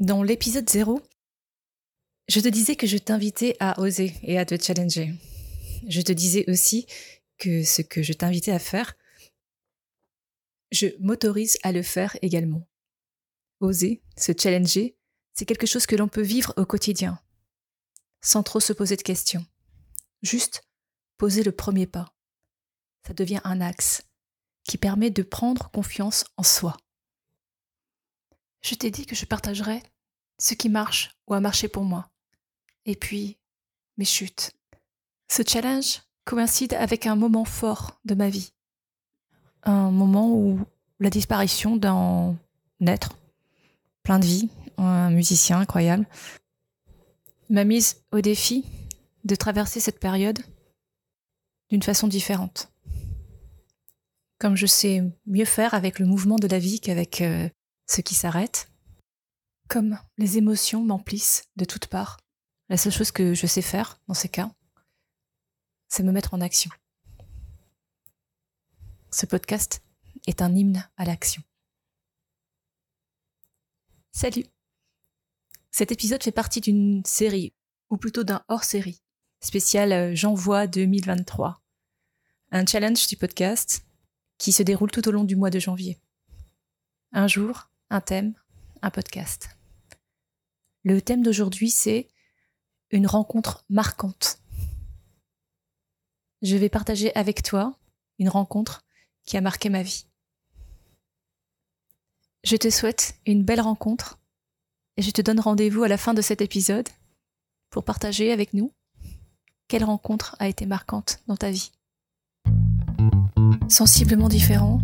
Dans l'épisode 0, je te disais que je t'invitais à oser et à te challenger. Je te disais aussi que ce que je t'invitais à faire, je m'autorise à le faire également. Oser, se challenger, c'est quelque chose que l'on peut vivre au quotidien, sans trop se poser de questions. Juste poser le premier pas. Ça devient un axe qui permet de prendre confiance en soi. Je t'ai dit que je partagerais ce qui marche ou a marché pour moi. Et puis, mes chutes. Ce challenge coïncide avec un moment fort de ma vie. Un moment où la disparition d'un être, plein de vie, un musicien incroyable, m'a mise au défi de traverser cette période d'une façon différente. Comme je sais mieux faire avec le mouvement de la vie qu'avec euh, ce qui s'arrête, comme les émotions m'emplissent de toutes parts, la seule chose que je sais faire dans ces cas, c'est me mettre en action. Ce podcast est un hymne à l'action. Salut Cet épisode fait partie d'une série, ou plutôt d'un hors-série, spécial euh, J'envoie 2023. Un challenge du podcast qui se déroule tout au long du mois de janvier. Un jour, un thème, un podcast. Le thème d'aujourd'hui, c'est une rencontre marquante. Je vais partager avec toi une rencontre qui a marqué ma vie. Je te souhaite une belle rencontre et je te donne rendez-vous à la fin de cet épisode pour partager avec nous quelle rencontre a été marquante dans ta vie. Sensiblement différent,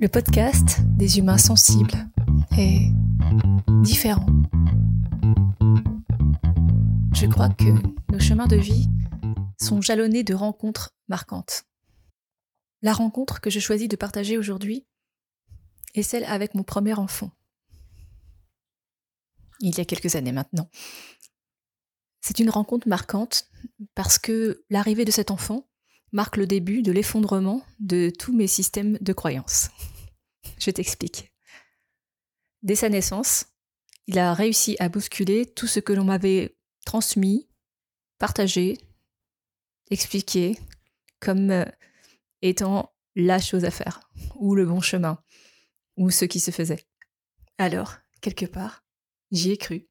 le podcast des humains sensibles est différent. Je crois que nos chemins de vie sont jalonnés de rencontres marquantes. La rencontre que je choisis de partager aujourd'hui est celle avec mon premier enfant. Il y a quelques années maintenant. C'est une rencontre marquante parce que l'arrivée de cet enfant marque le début de l'effondrement de tous mes systèmes de croyances. Je t'explique. Dès sa naissance, il a réussi à bousculer tout ce que l'on m'avait transmis, partagé, expliqué comme euh, étant la chose à faire, ou le bon chemin, ou ce qui se faisait. Alors, quelque part, j'y ai cru,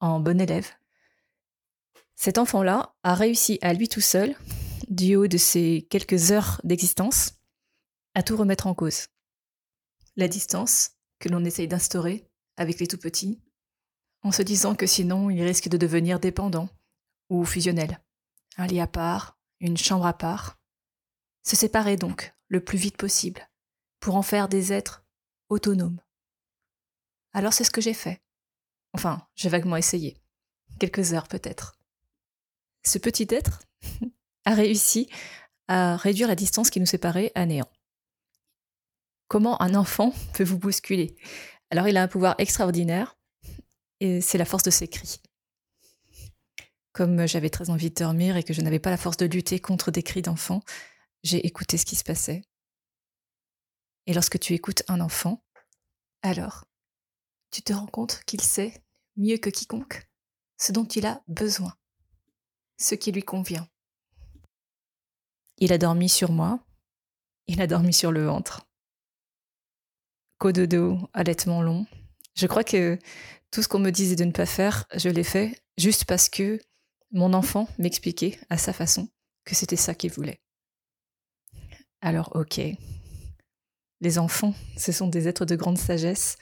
en bon élève. Cet enfant-là a réussi à lui tout seul, du haut de ses quelques heures d'existence, à tout remettre en cause. La distance que l'on essaye d'instaurer avec les tout petits, en se disant que sinon il risque de devenir dépendant ou fusionnel. Un lit à part, une chambre à part. Se séparer donc le plus vite possible pour en faire des êtres autonomes. Alors c'est ce que j'ai fait. Enfin, j'ai vaguement essayé. Quelques heures peut-être. Ce petit être a réussi à réduire la distance qui nous séparait à néant. Comment un enfant peut vous bousculer? Alors il a un pouvoir extraordinaire et c'est la force de ses cris. Comme j'avais très envie de dormir et que je n'avais pas la force de lutter contre des cris d'enfant, j'ai écouté ce qui se passait. Et lorsque tu écoutes un enfant, alors, tu te rends compte qu'il sait, mieux que quiconque, ce dont il a besoin, ce qui lui convient. Il a dormi sur moi, il a dormi sur le ventre. Cododo, allaitement long. Je crois que tout ce qu'on me disait de ne pas faire, je l'ai fait juste parce que mon enfant m'expliquait à sa façon que c'était ça qu'il voulait. Alors ok, les enfants, ce sont des êtres de grande sagesse,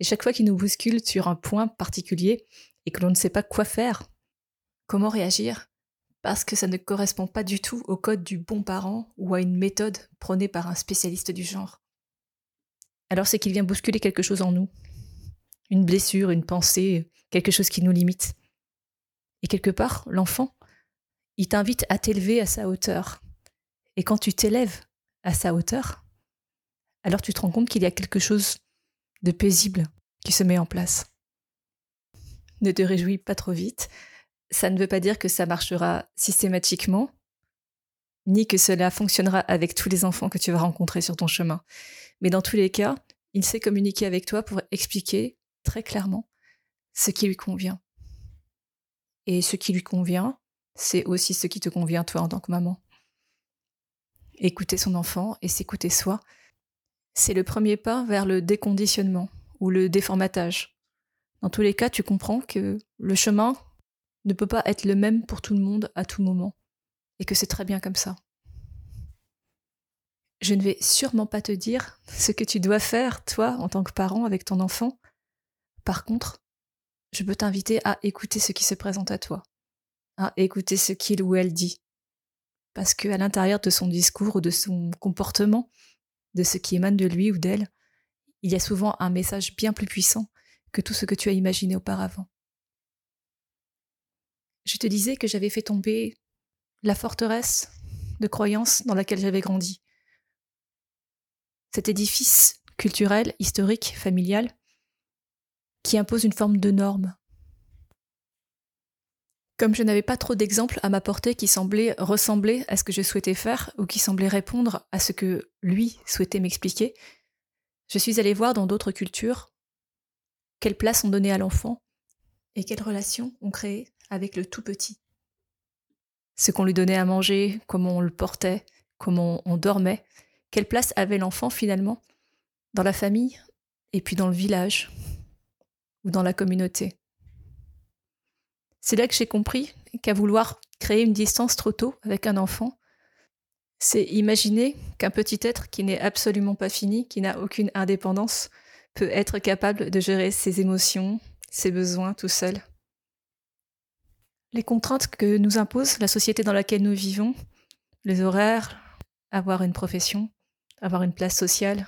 et chaque fois qu'ils nous bousculent sur un point particulier et que l'on ne sait pas quoi faire, comment réagir, parce que ça ne correspond pas du tout au code du bon parent ou à une méthode prônée par un spécialiste du genre. Alors c'est qu'il vient bousculer quelque chose en nous, une blessure, une pensée, quelque chose qui nous limite. Et quelque part, l'enfant, il t'invite à t'élever à sa hauteur. Et quand tu t'élèves à sa hauteur, alors tu te rends compte qu'il y a quelque chose de paisible qui se met en place. Ne te réjouis pas trop vite. Ça ne veut pas dire que ça marchera systématiquement, ni que cela fonctionnera avec tous les enfants que tu vas rencontrer sur ton chemin. Mais dans tous les cas, il sait communiquer avec toi pour expliquer très clairement ce qui lui convient. Et ce qui lui convient, c'est aussi ce qui te convient toi en tant que maman. Écouter son enfant et s'écouter soi, c'est le premier pas vers le déconditionnement ou le déformatage. Dans tous les cas, tu comprends que le chemin ne peut pas être le même pour tout le monde à tout moment, et que c'est très bien comme ça. Je ne vais sûrement pas te dire ce que tu dois faire, toi, en tant que parent, avec ton enfant. Par contre, je peux t'inviter à écouter ce qui se présente à toi, à écouter ce qu'il ou elle dit. Parce qu'à l'intérieur de son discours ou de son comportement, de ce qui émane de lui ou d'elle, il y a souvent un message bien plus puissant que tout ce que tu as imaginé auparavant. Je te disais que j'avais fait tomber la forteresse de croyances dans laquelle j'avais grandi. Cet édifice culturel, historique, familial, qui impose une forme de norme. Comme je n'avais pas trop d'exemples à m'apporter qui semblaient ressembler à ce que je souhaitais faire ou qui semblaient répondre à ce que lui souhaitait m'expliquer, je suis allée voir dans d'autres cultures quelle place on donnait à l'enfant et quelles relations on créait avec le tout petit. Ce qu'on lui donnait à manger, comment on le portait, comment on dormait, quelle place avait l'enfant finalement dans la famille et puis dans le village ou dans la communauté. C'est là que j'ai compris qu'à vouloir créer une distance trop tôt avec un enfant, c'est imaginer qu'un petit être qui n'est absolument pas fini, qui n'a aucune indépendance, peut être capable de gérer ses émotions, ses besoins tout seul. Les contraintes que nous impose la société dans laquelle nous vivons, les horaires, avoir une profession, avoir une place sociale,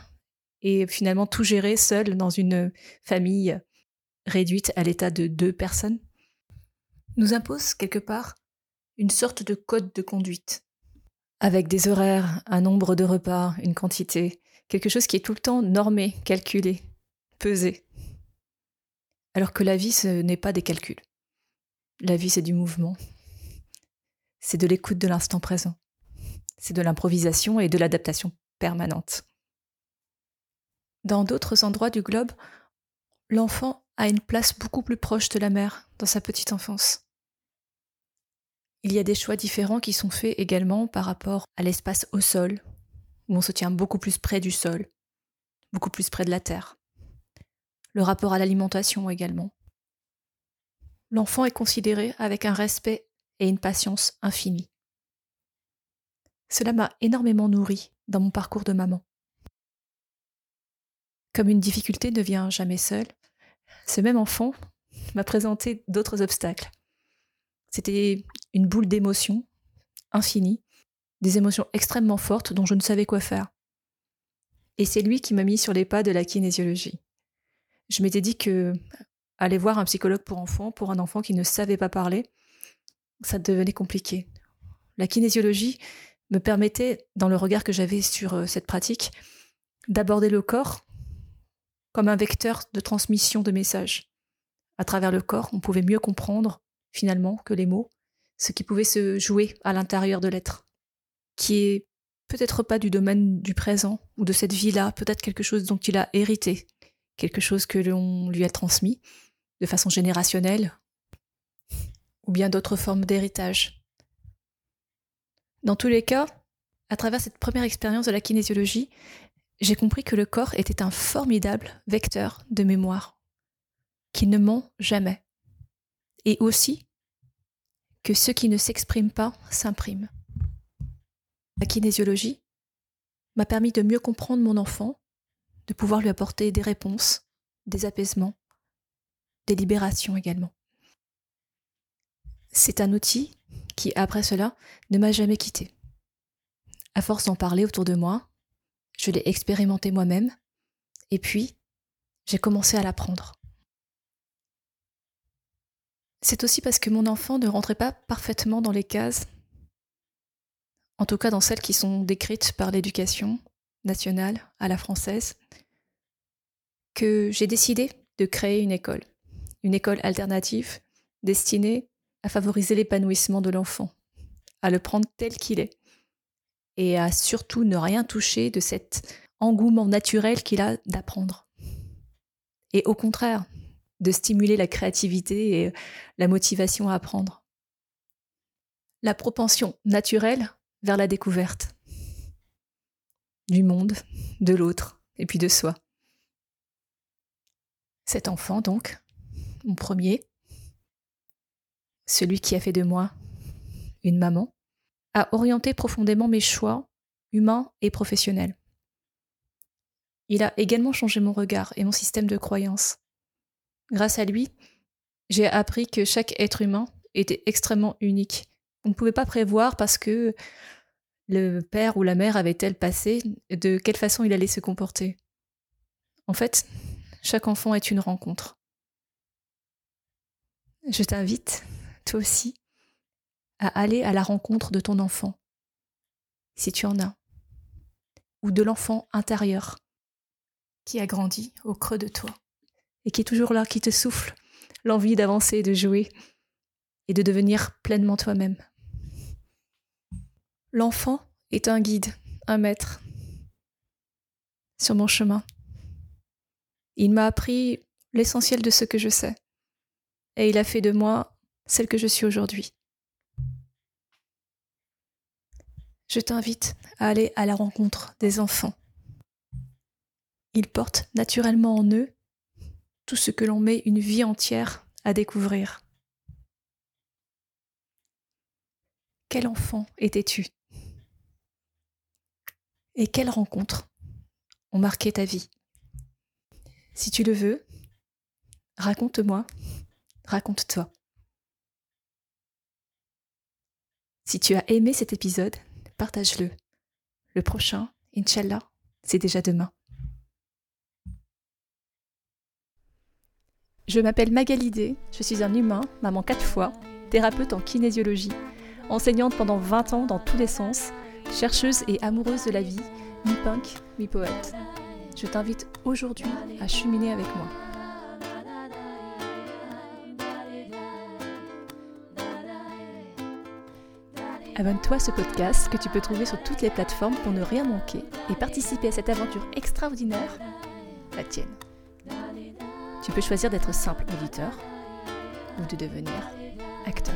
et finalement tout gérer seul dans une famille réduite à l'état de deux personnes, nous impose quelque part une sorte de code de conduite, avec des horaires, un nombre de repas, une quantité, quelque chose qui est tout le temps normé, calculé, pesé. Alors que la vie, ce n'est pas des calculs. La vie, c'est du mouvement. C'est de l'écoute de l'instant présent. C'est de l'improvisation et de l'adaptation permanente. Dans d'autres endroits du globe, l'enfant a une place beaucoup plus proche de la mère dans sa petite enfance. Il y a des choix différents qui sont faits également par rapport à l'espace au sol, où on se tient beaucoup plus près du sol, beaucoup plus près de la terre. Le rapport à l'alimentation également. L'enfant est considéré avec un respect et une patience infinie. Cela m'a énormément nourri dans mon parcours de maman. Comme une difficulté ne vient jamais seule, ce même enfant m'a présenté d'autres obstacles. C'était une boule d'émotions infinie, des émotions extrêmement fortes dont je ne savais quoi faire. Et c'est lui qui m'a mis sur les pas de la kinésiologie. Je m'étais dit que aller voir un psychologue pour enfants, pour un enfant qui ne savait pas parler, ça devenait compliqué. La kinésiologie me permettait, dans le regard que j'avais sur euh, cette pratique, d'aborder le corps comme un vecteur de transmission de messages. À travers le corps, on pouvait mieux comprendre, finalement, que les mots, ce qui pouvait se jouer à l'intérieur de l'être, qui est peut-être pas du domaine du présent ou de cette vie-là, peut-être quelque chose dont il a hérité, quelque chose que l'on lui a transmis de façon générationnelle, ou bien d'autres formes d'héritage. Dans tous les cas, à travers cette première expérience de la kinésiologie, j'ai compris que le corps était un formidable vecteur de mémoire, qui ne ment jamais, et aussi que ce qui ne s'exprime pas s'imprime. La kinésiologie m'a permis de mieux comprendre mon enfant, de pouvoir lui apporter des réponses, des apaisements, des libérations également. C'est un outil qui, après cela, ne m'a jamais quitté. À force d'en parler autour de moi, je l'ai expérimenté moi-même, et puis j'ai commencé à l'apprendre. C'est aussi parce que mon enfant ne rentrait pas parfaitement dans les cases, en tout cas dans celles qui sont décrites par l'éducation nationale à la française, que j'ai décidé de créer une école, une école alternative destinée à favoriser l'épanouissement de l'enfant, à le prendre tel qu'il est, et à surtout ne rien toucher de cet engouement naturel qu'il a d'apprendre. et au contraire, de stimuler la créativité et la motivation à apprendre. La propension naturelle vers la découverte du monde, de l'autre et puis de soi. Cet enfant, donc, mon premier, celui qui a fait de moi une maman, a orienté profondément mes choix humains et professionnels. Il a également changé mon regard et mon système de croyance. Grâce à lui, j'ai appris que chaque être humain était extrêmement unique. On ne pouvait pas prévoir parce que le père ou la mère avait-elle passé, de quelle façon il allait se comporter. En fait, chaque enfant est une rencontre. Je t'invite, toi aussi, à aller à la rencontre de ton enfant, si tu en as, ou de l'enfant intérieur qui a grandi au creux de toi et qui est toujours là, qui te souffle l'envie d'avancer, de jouer et de devenir pleinement toi-même. L'enfant est un guide, un maître sur mon chemin. Il m'a appris l'essentiel de ce que je sais et il a fait de moi celle que je suis aujourd'hui. Je t'invite à aller à la rencontre des enfants ils portent naturellement en eux tout ce que l'on met une vie entière à découvrir. Quel enfant étais-tu? Et quelles rencontres ont marqué ta vie? Si tu le veux, raconte-moi, raconte-toi. Si tu as aimé cet épisode, partage-le. Le prochain, Inch'Allah, c'est déjà demain. Je m'appelle Magalidé, je suis un humain, maman quatre fois, thérapeute en kinésiologie, enseignante pendant 20 ans dans tous les sens, chercheuse et amoureuse de la vie, mi-punk, mi-poète. Je t'invite aujourd'hui à cheminer avec moi. Abonne-toi à ce podcast que tu peux trouver sur toutes les plateformes pour ne rien manquer et participer à cette aventure extraordinaire, la tienne. Tu peux choisir d'être simple auditeur ou de devenir acteur.